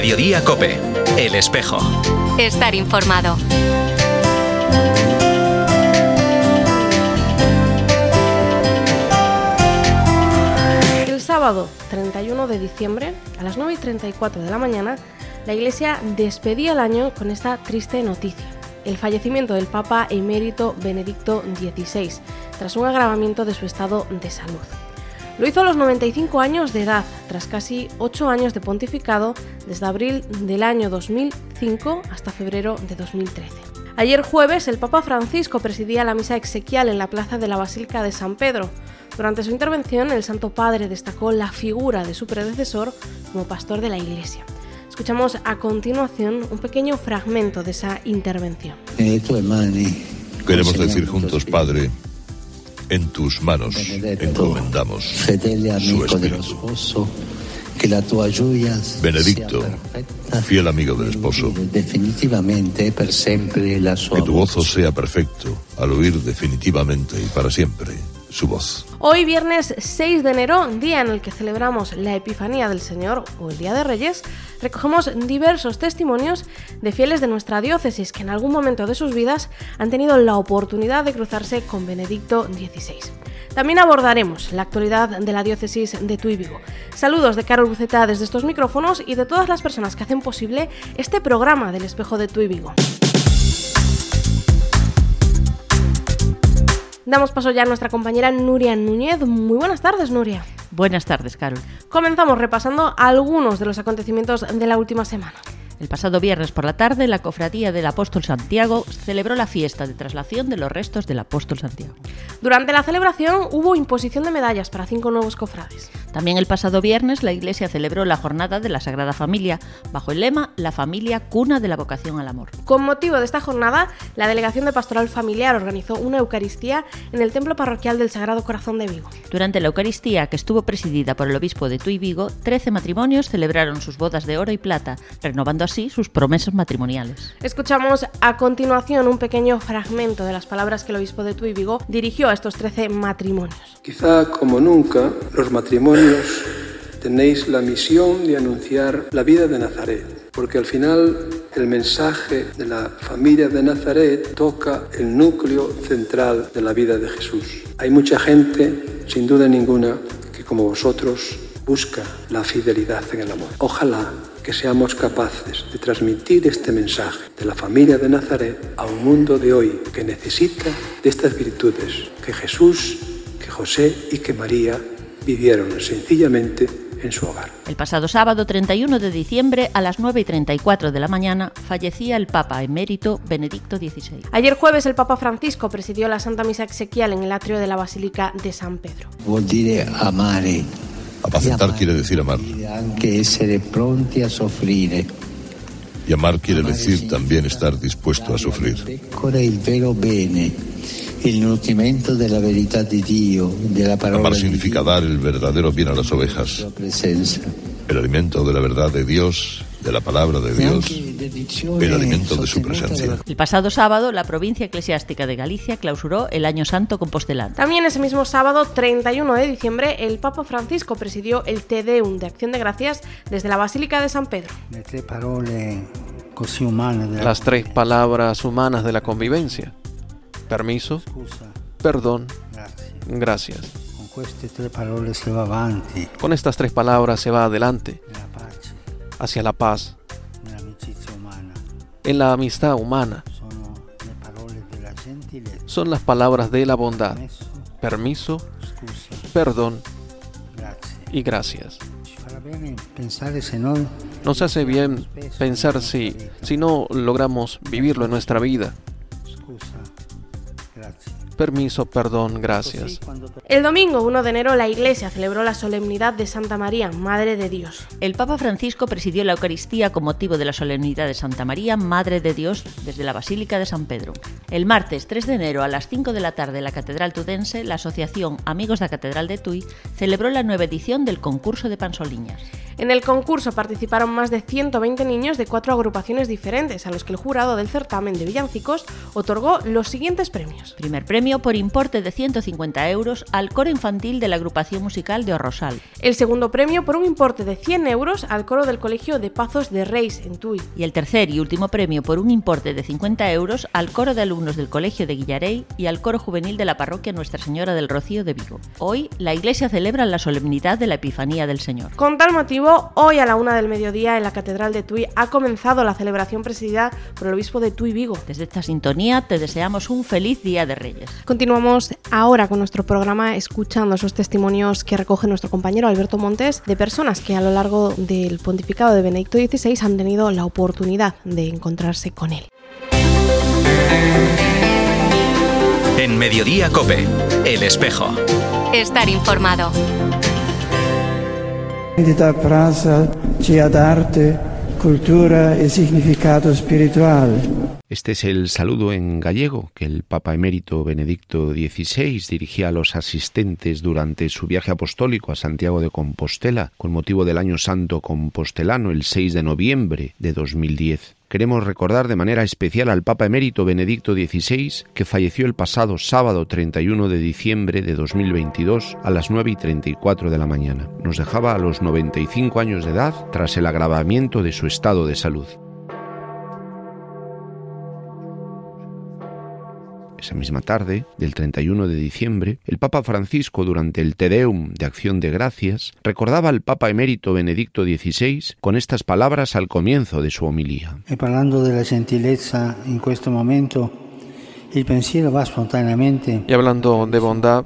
Mediodía Cope, El Espejo. Estar informado. El sábado 31 de diciembre, a las 9 y 34 de la mañana, la Iglesia despedía el año con esta triste noticia. El fallecimiento del Papa emérito Benedicto XVI, tras un agravamiento de su estado de salud. Lo hizo a los 95 años de edad, tras casi 8 años de pontificado, desde abril del año 2005 hasta febrero de 2013. Ayer jueves, el Papa Francisco presidía la misa exequial en la plaza de la Basílica de San Pedro. Durante su intervención, el Santo Padre destacó la figura de su predecesor como pastor de la Iglesia. Escuchamos a continuación un pequeño fragmento de esa intervención. Queremos decir juntos, Padre, en tus manos. Encomendamos su espíritu. Benedicto, fiel amigo del esposo, que tu gozo sea perfecto al oír definitivamente y para siempre Hoy viernes 6 de enero, día en el que celebramos la Epifanía del Señor o el Día de Reyes, recogemos diversos testimonios de fieles de nuestra diócesis que en algún momento de sus vidas han tenido la oportunidad de cruzarse con Benedicto XVI. También abordaremos la actualidad de la diócesis de Tuy Vigo. Saludos de Carol Buceta desde estos micrófonos y de todas las personas que hacen posible este programa del espejo de Tuy Vigo. Damos paso ya a nuestra compañera Nuria Núñez. Muy buenas tardes, Nuria. Buenas tardes, Carol. Comenzamos repasando algunos de los acontecimientos de la última semana. El pasado viernes por la tarde, la Cofradía del Apóstol Santiago celebró la fiesta de traslación de los restos del Apóstol Santiago. Durante la celebración hubo imposición de medallas para cinco nuevos cofrades. También el pasado viernes la Iglesia celebró la jornada de la Sagrada Familia, bajo el lema La familia cuna de la vocación al amor. Con motivo de esta jornada, la Delegación de Pastoral Familiar organizó una Eucaristía en el Templo Parroquial del Sagrado Corazón de Vigo. Durante la Eucaristía, que estuvo presidida por el obispo de Tuy Vigo, 13 matrimonios celebraron sus bodas de oro y plata, renovando así sus promesas matrimoniales. Escuchamos a continuación un pequeño fragmento de las palabras que el obispo de Tuy Vigo dirigió a estos 13 matrimonios. Quizá como nunca los matrimonios tenéis la misión de anunciar la vida de Nazaret, porque al final el mensaje de la familia de Nazaret toca el núcleo central de la vida de Jesús. Hay mucha gente, sin duda ninguna, que como vosotros busca la fidelidad en el amor. Ojalá que seamos capaces de transmitir este mensaje de la familia de Nazaret a un mundo de hoy que necesita de estas virtudes que Jesús, que José y que María vivieron sencillamente en su hogar. El pasado sábado 31 de diciembre a las 9 y 34 de la mañana fallecía el Papa emérito Benedicto XVI. Ayer jueves el Papa Francisco presidió la Santa Misa Exequial en el atrio de la Basílica de San Pedro. Vuol dire amare. Apacentar quiere decir amar. Anche essere pronti a soffrire. Y amar quiere decir también estar dispuesto a sufrir. Amar significa dar el verdadero bien a las ovejas, el alimento de la verdad de Dios, de la palabra de Dios, el alimento de su presencia. El pasado sábado, la provincia eclesiástica de Galicia clausuró el Año Santo Compostelano. También ese mismo sábado 31 de diciembre el Papa Francisco presidió el Te Deum de Acción de Gracias desde la Basílica de San Pedro. Las tres palabras humanas de la convivencia. Permiso, perdón, gracias. Con estas tres palabras se va adelante, hacia la paz. En la amistad humana. Son las palabras de la bondad. Permiso, perdón y gracias. Nos hace bien pensar si, si no logramos vivirlo en nuestra vida. Permiso, perdón, gracias. El domingo 1 de enero la Iglesia celebró la solemnidad de Santa María, Madre de Dios. El Papa Francisco presidió la Eucaristía con motivo de la solemnidad de Santa María, Madre de Dios, desde la Basílica de San Pedro. El martes 3 de enero a las 5 de la tarde en la Catedral Tudense, la Asociación Amigos da Catedral de Tui celebró la nueva edición del concurso de Pansoliñas. En el concurso participaron más de 120 niños de cuatro agrupaciones diferentes, a los que el jurado del certamen de villancicos otorgó los siguientes premios. Primer premio por importe de 150 euros al coro infantil de la agrupación musical de Orrosal. El segundo premio por un importe de 100 euros al coro del Colegio de Pazos de Reis, en Tui. Y el tercer y último premio por un importe de 50 euros al coro de alumnos del Colegio de Guillarey y al coro juvenil de la parroquia Nuestra Señora del Rocío de Vigo. Hoy, la Iglesia celebra la solemnidad de la Epifanía del Señor. Con tal motivo, hoy a la una del mediodía en la Catedral de Tui ha comenzado la celebración presidida por el obispo de Tui Vigo. Desde esta sintonía te deseamos un feliz Día de Reyes. Continuamos ahora con nuestro programa escuchando esos testimonios que recoge nuestro compañero Alberto Montes de personas que a lo largo del pontificado de Benedicto XVI han tenido la oportunidad de encontrarse con él. En Mediodía Cope, El Espejo. Estar informado. Cultura e. Este es el saludo en gallego que el Papa emérito Benedicto XVI dirigía a los asistentes durante su viaje apostólico a Santiago de Compostela con motivo del Año Santo Compostelano el 6 de noviembre de 2010. Queremos recordar de manera especial al Papa emérito Benedicto XVI, que falleció el pasado sábado 31 de diciembre de 2022 a las 9 y 34 de la mañana. Nos dejaba a los 95 años de edad tras el agravamiento de su estado de salud. Esa misma tarde, del 31 de diciembre, el Papa Francisco, durante el Te Deum de Acción de Gracias, recordaba al Papa emérito Benedicto XVI con estas palabras al comienzo de su homilía. E parlando della gentilezza in questo momento, il pensiero va spontaneamente Y hablando de bondad,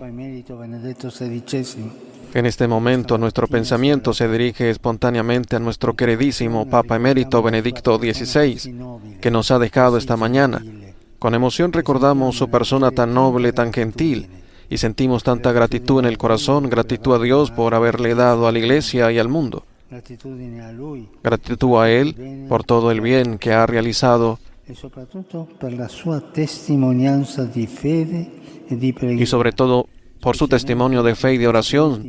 en este momento nuestro pensamiento se dirige espontáneamente a nuestro queridísimo Papa emérito Benedicto XVI, que nos ha dejado esta mañana. Con emoción recordamos su persona tan noble, tan gentil, y sentimos tanta gratitud en el corazón, gratitud a Dios por haberle dado a la Iglesia y al mundo. Gratitud a Él por todo el bien que ha realizado la y sobre todo por su testimonio de fe y de oración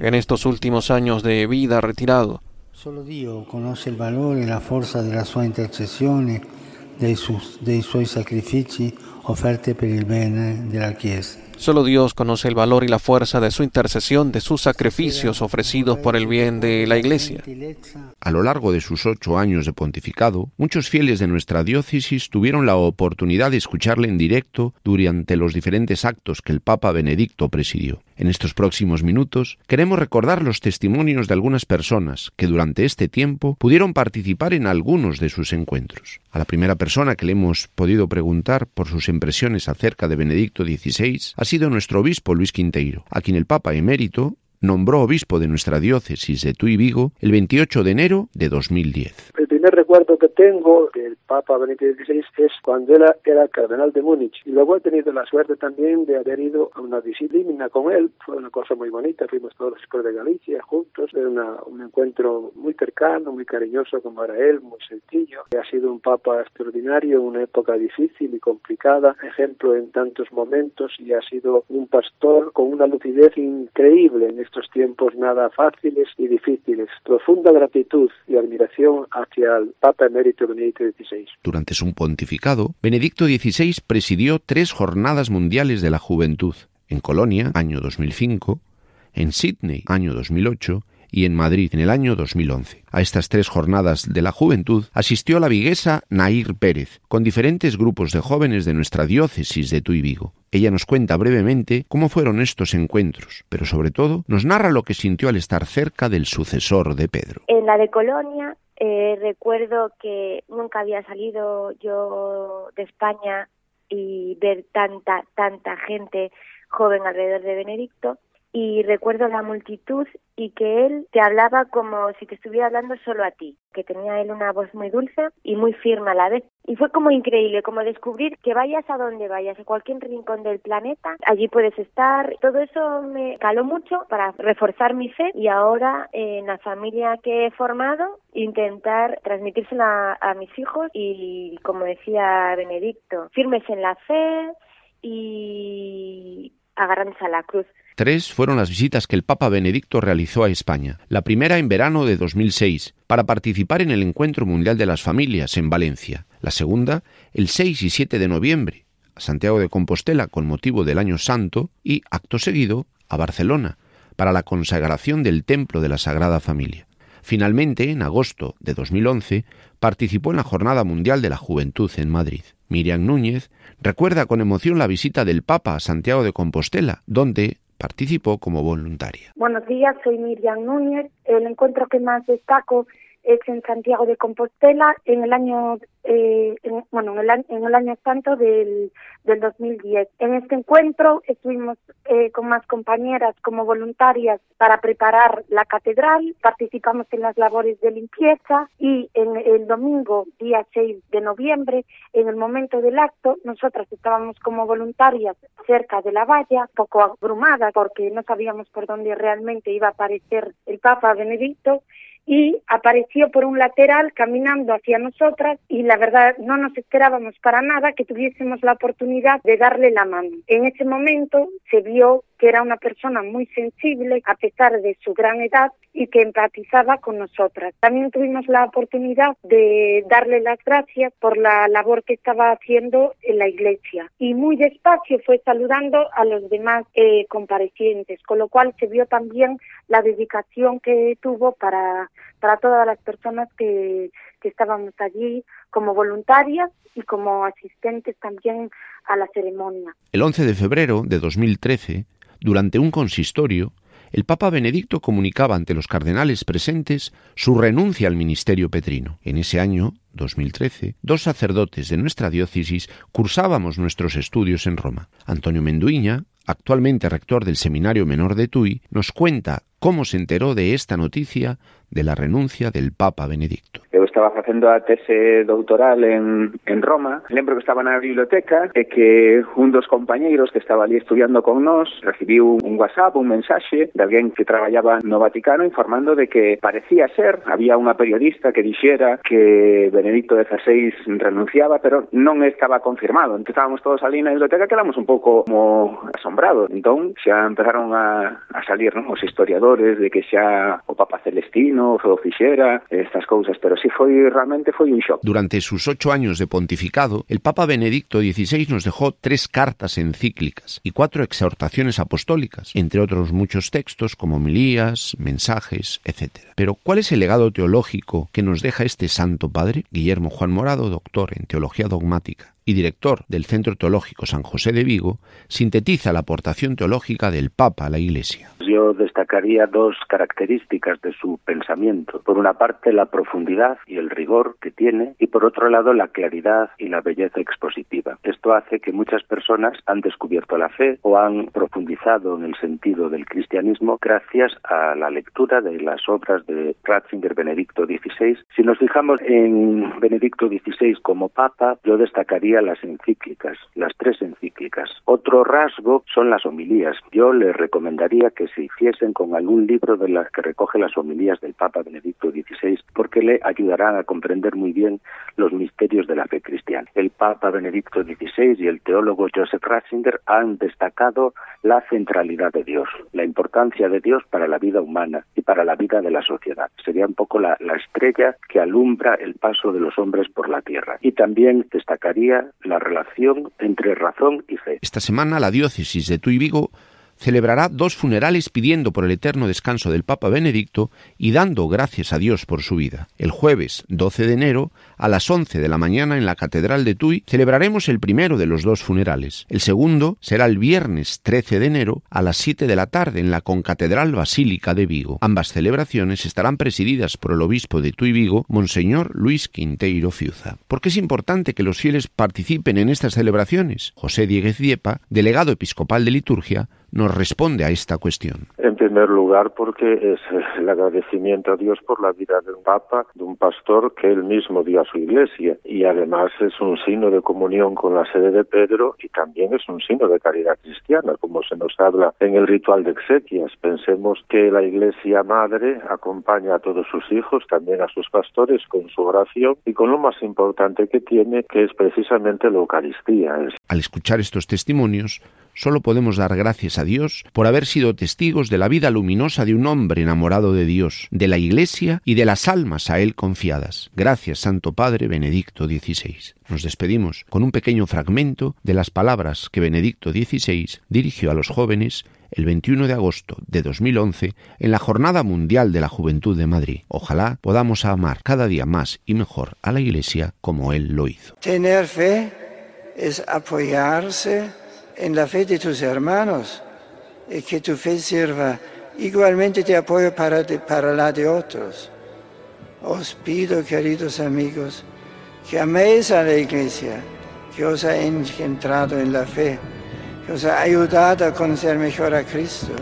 en estos últimos años de vida retirado. Solo Dio conosce il valore e la forza della sua intercessione, dei, sus- dei suoi sacrifici offerti per il bene della Chiesa. Solo Dios conoce el valor y la fuerza de su intercesión, de sus sacrificios ofrecidos por el bien de la Iglesia. A lo largo de sus ocho años de pontificado, muchos fieles de nuestra diócesis tuvieron la oportunidad de escucharle en directo durante los diferentes actos que el Papa Benedicto presidió. En estos próximos minutos queremos recordar los testimonios de algunas personas que durante este tiempo pudieron participar en algunos de sus encuentros. A la primera persona que le hemos podido preguntar por sus impresiones acerca de Benedicto XVI ha sido nuestro obispo Luis Quinteiro, a quien el Papa emérito nombró obispo de nuestra diócesis de Tuy Vigo el 28 de enero de 2010. El primer recuerdo que tengo del Papa Benedicto XVI es cuando él era cardenal de Múnich. Y luego he tenido la suerte también de haber ido a una disciplina con él. Fue una cosa muy bonita. Fuimos todos los escuelas de Galicia juntos. Era una- un encuentro muy cercano, muy cariñoso como era él, muy sencillo. Ha sido un Papa extraordinario, una época difícil y complicada, ejemplo en tantos momentos y ha sido un pastor con una lucidez increíble en estos tiempos nada fáciles y difíciles. Profunda gratitud y admiración hacia el Papa emérito Benedicto XVI. Durante su pontificado, Benedicto XVI presidió tres jornadas mundiales de la juventud, en Colonia, año 2005, en Sydney, año 2008, y en Madrid, en el año 2011. A estas tres jornadas de la juventud asistió la viguesa Nair Pérez, con diferentes grupos de jóvenes de nuestra diócesis de Tuy Vigo. Ella nos cuenta brevemente cómo fueron estos encuentros, pero sobre todo nos narra lo que sintió al estar cerca del sucesor de Pedro. En la de Colonia eh, recuerdo que nunca había salido yo de España y ver tanta, tanta gente joven alrededor de Benedicto y recuerdo la multitud y que él te hablaba como si te estuviera hablando solo a ti, que tenía él una voz muy dulce y muy firme a la vez. Y fue como increíble, como descubrir que vayas a donde vayas, a cualquier rincón del planeta, allí puedes estar. Todo eso me caló mucho para reforzar mi fe y ahora en la familia que he formado intentar transmitírsela a, mis hijos y como decía Benedicto, firmes en la fe y agarrándose a la cruz. Tres fueron las visitas que el Papa Benedicto realizó a España. La primera en verano de 2006, para participar en el Encuentro Mundial de las Familias en Valencia. La segunda, el 6 y 7 de noviembre, a Santiago de Compostela con motivo del Año Santo y, acto seguido, a Barcelona, para la consagración del Templo de la Sagrada Familia. Finalmente, en agosto de 2011, participó en la Jornada Mundial de la Juventud en Madrid. Miriam Núñez recuerda con emoción la visita del Papa a Santiago de Compostela, donde participó como voluntaria. Buenos días, soy Miriam Núñez. El encuentro que más destaco es en Santiago de Compostela en el año eh, bueno en el, en el, año santo del, del 2010 en este encuentro estuvimos eh, con más compañeras como voluntarias para preparar la catedral participamos en las labores de limpieza y en el domingo día 6 de noviembre en el momento del acto nosotras estábamos como voluntarias cerca de la valla poco abrumadas porque no sabíamos por dónde realmente iba a aparecer el Papa Benedicto y apareció por un lateral caminando hacia nosotras y la verdad no nos esperábamos para nada que tuviésemos la oportunidad de darle la mano. En ese momento se vio que era una persona muy sensible a pesar de su gran edad y que empatizaba con nosotras. También tuvimos la oportunidad de darle las gracias por la labor que estaba haciendo en la iglesia y muy despacio fue saludando a los demás eh, comparecientes, con lo cual se vio también la dedicación que tuvo para, para todas las personas que, que estábamos allí como voluntarias y como asistentes también a la ceremonia. El 11 de febrero de 2013 durante un consistorio, el Papa Benedicto comunicaba ante los cardenales presentes su renuncia al ministerio petrino. En ese año, 2013, dos sacerdotes de nuestra diócesis cursábamos nuestros estudios en Roma. Antonio Menduiña, actualmente rector del Seminario Menor de Tui, nos cuenta como se enteró de esta noticia de la renuncia del Papa Benedicto. Eu estaba facendo a tese doutoral en, en Roma. Lembro que estaba na biblioteca e que un dos compañeiros que estaba ali estudiando con nós recibiu un WhatsApp, un mensaxe de alguén que traballaba no Vaticano informando de que parecía ser, había unha periodista que dixera que Benedicto XVI renunciaba, pero non estaba confirmado. Entón estábamos todos ali na biblioteca quedamos un pouco como asombrados. Entón xa empezaron a, a salir non, os historiadores de que xa o Papa Celestino no o fixera, estas cousas, pero si foi realmente un shock. Durante sus ocho años de pontificado, el Papa Benedicto XVI nos dejó tres cartas encíclicas y cuatro exhortaciones apostólicas, entre otros muchos textos como homilías, mensajes, etc. Pero ¿cuál es el legado teológico que nos deja este Santo Padre? Guillermo Juan Morado, doctor en Teología Dogmática y director del Centro Teológico San José de Vigo, sintetiza la aportación teológica del Papa a la Iglesia. Yo destacaría dos características de su pensamiento. Por una parte, la profundidad y el rigor que tiene, y por otro lado, la claridad y la belleza expositiva. Esto hace que muchas personas han descubierto la fe o han profundizado en el sentido del cristianismo gracias a la lectura de las obras de Ratzinger Benedicto XVI. Si nos fijamos en Benedicto XVI como Papa, yo destacaría las encíclicas, las tres encíclicas. Otro rasgo son las homilías. Yo les recomendaría que se hiciesen con algún libro de las que recoge las homilías del Papa Benedicto XVI, porque le ayudarán a comprender muy bien los misterios de la fe cristiana. El Papa Benedicto XVI y el teólogo Joseph Ratzinger han destacado la centralidad de Dios, la importancia de Dios para la vida humana y para la vida de la sociedad. Sería un poco la, la estrella que alumbra el paso de los hombres por la tierra. Y también destacaría la relación entre razón y fe. Esta semana la diócesis de Tuy Vigo celebrará dos funerales pidiendo por el eterno descanso del Papa Benedicto y dando gracias a Dios por su vida. El jueves 12 de enero, a las 11 de la mañana en la Catedral de Tuy, celebraremos el primero de los dos funerales. El segundo será el viernes 13 de enero a las 7 de la tarde en la Concatedral Basílica de Vigo. Ambas celebraciones estarán presididas por el obispo de Tuy Vigo, Monseñor Luis Quinteiro Fiuza. ¿Por qué es importante que los fieles participen en estas celebraciones? José Dieguez Diepa, delegado episcopal de liturgia, nos responde a esta cuestión? En primer lugar, porque es el agradecimiento a Dios por la vida de un papa, de un pastor que él mismo dio a su iglesia. Y además es un signo de comunión con la sede de Pedro y también es un signo de caridad cristiana, como se nos habla en el ritual de exequias. Pensemos que la iglesia madre acompaña a todos sus hijos, también a sus pastores, con su oración y con lo más importante que tiene, que es precisamente la Eucaristía. Al escuchar estos testimonios, Solo podemos dar gracias a Dios por haber sido testigos de la vida luminosa de un hombre enamorado de Dios, de la Iglesia y de las almas a él confiadas. Gracias, Santo Padre Benedicto XVI. Nos despedimos con un pequeño fragmento de las palabras que Benedicto XVI dirigió a los jóvenes el 21 de agosto de 2011 en la Jornada Mundial de la Juventud de Madrid. Ojalá podamos amar cada día más y mejor a la Iglesia como Él lo hizo. Tener fe es apoyarse en la fe de tus hermanos y que tu fe sirva igualmente de apoyo para, para la de otros. Os pido, queridos amigos, que améis a la Iglesia, que os ha engendrado en la fe que os ha ayudado a conocer mejor a Cristo,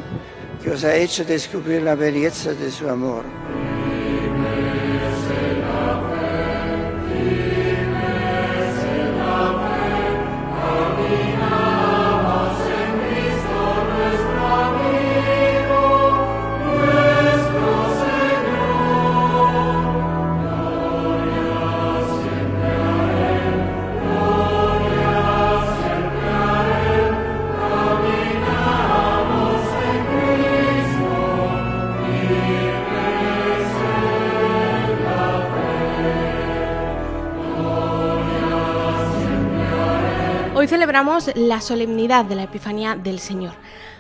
que os ha hecho descubrir la belleza de su amor. Celebramos la solemnidad de la Epifanía del Señor,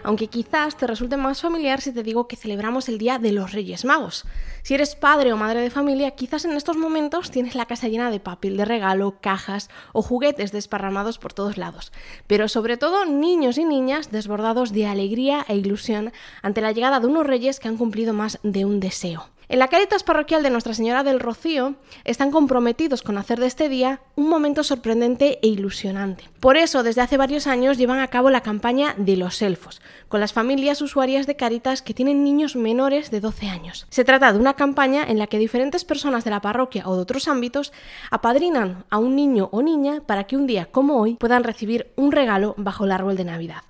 aunque quizás te resulte más familiar si te digo que celebramos el Día de los Reyes Magos. Si eres padre o madre de familia, quizás en estos momentos tienes la casa llena de papel de regalo, cajas o juguetes desparramados por todos lados, pero sobre todo niños y niñas desbordados de alegría e ilusión ante la llegada de unos reyes que han cumplido más de un deseo. En la Caritas Parroquial de Nuestra Señora del Rocío están comprometidos con hacer de este día un momento sorprendente e ilusionante. Por eso, desde hace varios años llevan a cabo la campaña de los elfos, con las familias usuarias de Caritas que tienen niños menores de 12 años. Se trata de una campaña en la que diferentes personas de la parroquia o de otros ámbitos apadrinan a un niño o niña para que un día como hoy puedan recibir un regalo bajo el árbol de Navidad.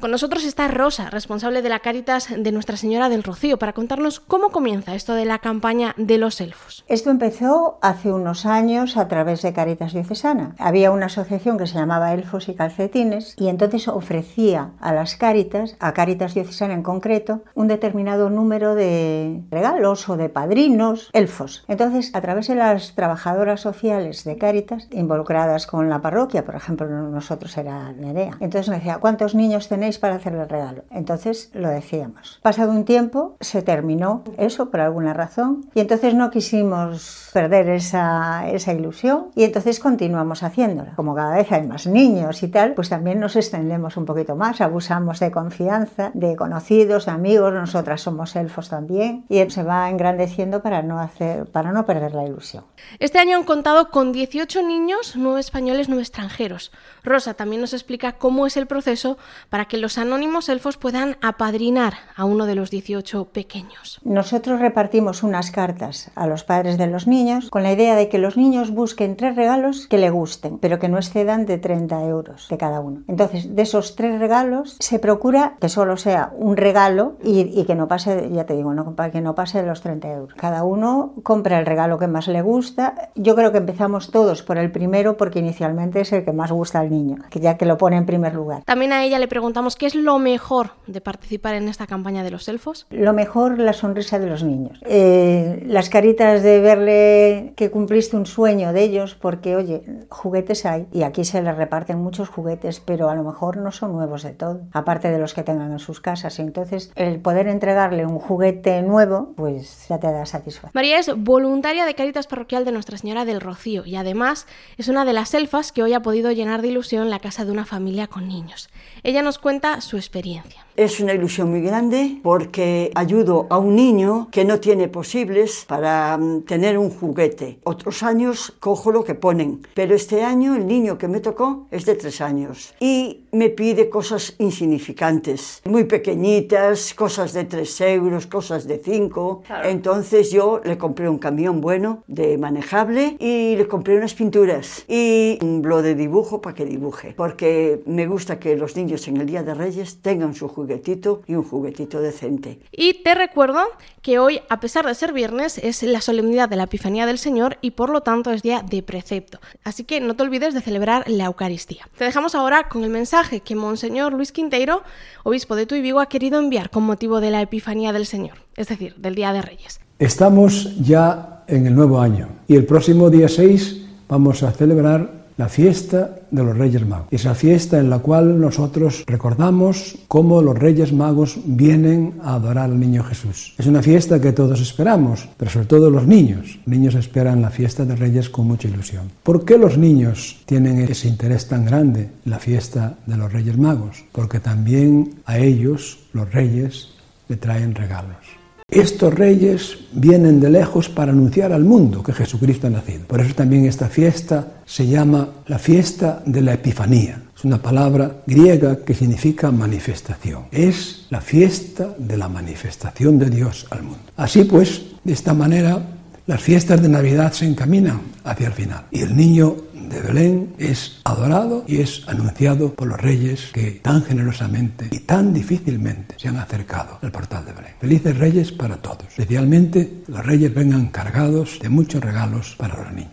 Con nosotros está Rosa, responsable de la Cáritas de Nuestra Señora del Rocío, para contarnos cómo comienza esto de la campaña de los elfos. Esto empezó hace unos años a través de Caritas Diocesana. Había una asociación que se llamaba Elfos y Calcetines y entonces ofrecía a las Cáritas, a Caritas Diocesana en concreto, un determinado número de regalos o de padrinos elfos. Entonces, a través de las trabajadoras sociales de Caritas, involucradas con la parroquia, por ejemplo, nosotros era Nerea, entonces me decía, ¿cuántos niños tenéis para hacerle el regalo? Entonces lo decíamos. Pasado un tiempo se terminó eso por alguna razón y entonces no quisimos perder esa, esa ilusión y entonces continuamos haciéndola. Como cada vez hay más niños y tal, pues también nos extendemos un poquito más, abusamos de confianza, de conocidos, de amigos, nosotras somos elfos también y se va engrandeciendo para no, hacer, para no perder la ilusión. Este año han contado con 18 niños, 9 españoles, 9 extranjeros. Rosa también nos explica cómo es el proceso para que los anónimos elfos puedan apadrinar a uno de los 18 pequeños. Nosotros repartimos unas cartas a los padres de los niños con la idea de que los niños busquen tres regalos que le gusten, pero que no excedan de 30 euros de cada uno. Entonces, de esos tres regalos se procura que solo sea un regalo y, y que no pase, ya te digo, no, que no pase de los 30 euros. Cada uno compra el regalo que más le gusta. Yo creo que empezamos todos por el primero porque inicialmente es el que más gusta al niño, que ya que lo pone en primer lugar. También a ella le preguntamos qué es lo mejor de participar en esta campaña de los elfos. Lo mejor, la sonrisa de los niños. Eh, las caritas de verle que cumpliste un sueño de ellos, porque oye, juguetes hay y aquí se les reparten muchos juguetes, pero a lo mejor no son nuevos de todo, aparte de los que tengan en sus casas. Entonces, el poder entregarle un juguete nuevo, pues ya te da satisfacción. María es voluntaria de Caritas Parroquial de Nuestra Señora del Rocío y además es una de las elfas que hoy ha podido llenar de ilusión la casa de una familia con niños. Ella nos cuenta su experiencia. Es una ilusión muy grande porque ayudo a un niño que no tiene posibles para mm, tener un juguete. Otros años cojo lo que ponen, pero este año el niño que me tocó es de tres años y me pide cosas insignificantes, muy pequeñitas, cosas de tres euros, cosas de cinco. Claro. Entonces yo le compré un camión bueno, de manejable, y le compré unas pinturas y un blog de dibujo para que dibuje, porque me gusta que los niños en el Día de Reyes tengan su juguetito y un juguetito decente. Y te recuerdo que hoy, a pesar de ser viernes, es la solemnidad de la Epifanía del Señor y por lo tanto es día de precepto. Así que no te olvides de celebrar la Eucaristía. Te dejamos ahora con el mensaje que Monseñor Luis Quinteiro, obispo de Tuy Vigo, ha querido enviar con motivo de la Epifanía del Señor, es decir, del Día de Reyes. Estamos ya en el nuevo año y el próximo día 6 vamos a celebrar la fiesta de los Reyes Magos. Esa fiesta en la cual nosotros recordamos cómo los Reyes Magos vienen a adorar al niño Jesús. Es una fiesta que todos esperamos, pero sobre todo los niños. Los niños esperan la fiesta de Reyes con mucha ilusión. ¿Por qué los niños tienen ese interés tan grande en la fiesta de los Reyes Magos? Porque también a ellos, los Reyes, le traen regalos. Estos reyes vienen de lejos para anunciar al mundo que Jesucristo ha nacido. Por eso también esta fiesta se llama la fiesta de la Epifanía. Es una palabra griega que significa manifestación. Es la fiesta de la manifestación de Dios al mundo. Así pues, de esta manera, las fiestas de Navidad se encaminan hacia el final. Y el niño de Belén es adorado y es anunciado por los reyes que tan generosamente y tan difícilmente se han acercado al portal de Belén. Felices reyes para todos. Especialmente los reyes vengan cargados de muchos regalos para los niños.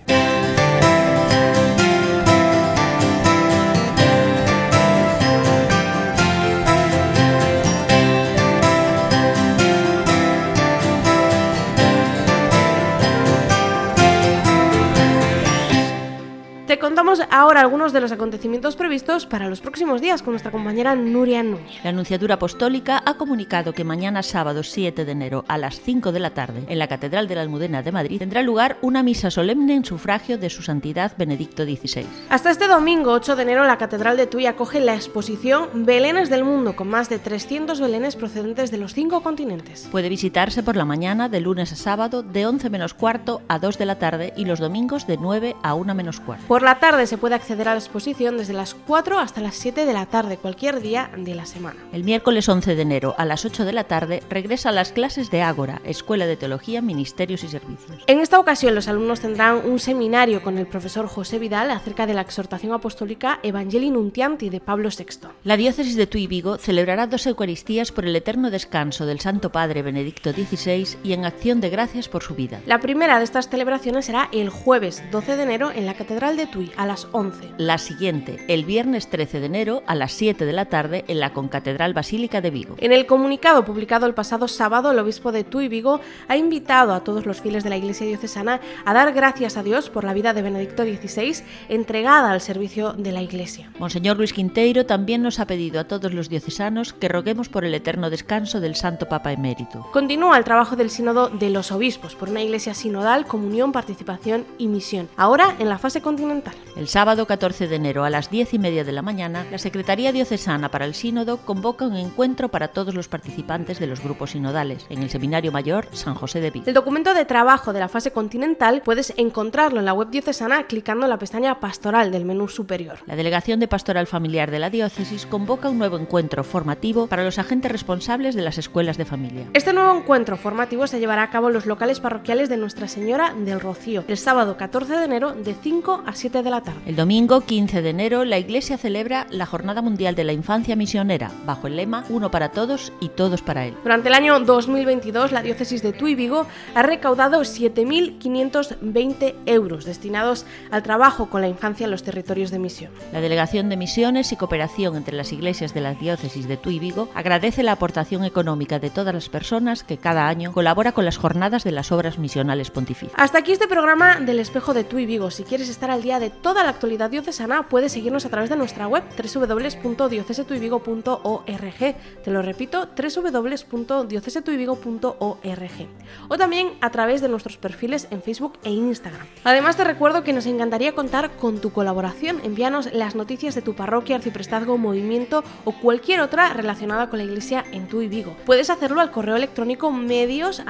Te contamos ahora algunos de los acontecimientos previstos para los próximos días con nuestra compañera Nuria Núñez. La Anunciatura Apostólica ha comunicado que mañana sábado 7 de enero a las 5 de la tarde en la Catedral de la Almudena de Madrid tendrá lugar una misa solemne en sufragio de su santidad Benedicto XVI. Hasta este domingo 8 de enero la Catedral de Tuy acoge la exposición Belenes del Mundo con más de 300 belenes procedentes de los cinco continentes. Puede visitarse por la mañana de lunes a sábado de 11 menos cuarto a 2 de la tarde y los domingos de 9 a 1 menos cuarto. Por la tarde se puede acceder a la exposición desde las 4 hasta las 7 de la tarde, cualquier día de la semana. El miércoles 11 de enero a las 8 de la tarde regresa a las clases de Ágora, Escuela de Teología, Ministerios y Servicios. En esta ocasión los alumnos tendrán un seminario con el profesor José Vidal acerca de la exhortación apostólica Evangelii Nuntianti de Pablo VI. La diócesis de Tuy Vigo celebrará dos Eucaristías por el eterno descanso del Santo Padre Benedicto XVI y en acción de gracias por su vida. La primera de estas celebraciones será el jueves 12 de enero en la Catedral de Tuy a las 11. La siguiente, el viernes 13 de enero a las 7 de la tarde en la Concatedral Basílica de Vigo. En el comunicado publicado el pasado sábado, el obispo de Tuy Vigo ha invitado a todos los fieles de la Iglesia diocesana a dar gracias a Dios por la vida de Benedicto XVI entregada al servicio de la Iglesia. Monseñor Luis Quinteiro también nos ha pedido a todos los diocesanos que roguemos por el eterno descanso del Santo Papa Emérito. Continúa el trabajo del Sínodo de los Obispos por una Iglesia sinodal, comunión, participación y misión, ahora en la fase continental. El sábado 14 de enero a las 10 y media de la mañana, la Secretaría Diocesana para el Sínodo convoca un encuentro para todos los participantes de los grupos sinodales en el Seminario Mayor San José de Vigo. El documento de trabajo de la fase continental puedes encontrarlo en la web diocesana clicando en la pestaña Pastoral del menú superior. La Delegación de Pastoral Familiar de la Diócesis convoca un nuevo encuentro formativo para los agentes responsables de las escuelas de familia. Este nuevo encuentro formativo se llevará a cabo en los locales parroquiales de Nuestra Señora del Rocío, el sábado 14 de enero de 5 a 7 de la tarde. El domingo 15 de enero la Iglesia celebra la Jornada Mundial de la Infancia Misionera, bajo el lema Uno para todos y todos para él. Durante el año 2022, la diócesis de Tuy Vigo ha recaudado 7.520 euros destinados al trabajo con la infancia en los territorios de misión. La Delegación de Misiones y Cooperación entre las iglesias de la diócesis de Tuy Vigo agradece la aportación económica de todas las personas que cada año colabora con las jornadas de las obras misionales pontificias. Hasta aquí este programa del espejo de Tuy Vigo. Si quieres estar al día de toda la actualidad diocesana, puedes seguirnos a través de nuestra web www.diocesetuyvigo.org. Te lo repito, www.diocesetuyvigo.org. O también a través de nuestros perfiles en Facebook e Instagram. Además te recuerdo que nos encantaría contar con tu colaboración. Envíanos las noticias de tu parroquia, arciprestazgo, movimiento o cualquier otra relacionada con la iglesia en Tuy Vigo. Puedes hacerlo al correo electrónico medios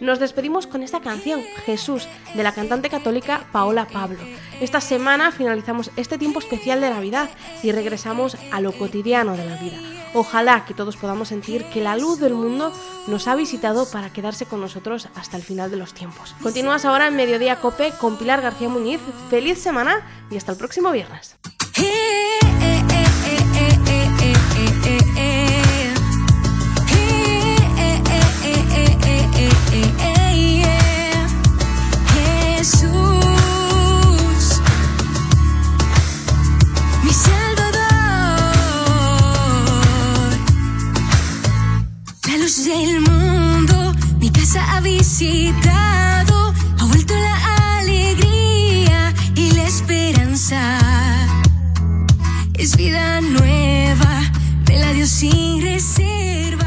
Nos despedimos con esta canción, Jesús, de la cantante católica Paola Pablo. Esta semana finalizamos este tiempo especial de Navidad y regresamos a lo cotidiano de la vida. Ojalá que todos podamos sentir que la luz del mundo nos ha visitado para quedarse con nosotros hasta el final de los tiempos. Continúas ahora en Mediodía Cope con Pilar García Muñiz. Feliz semana y hasta el próximo viernes. El mundo, mi casa ha visitado, ha vuelto la alegría y la esperanza. Es vida nueva, me la dio sin reserva.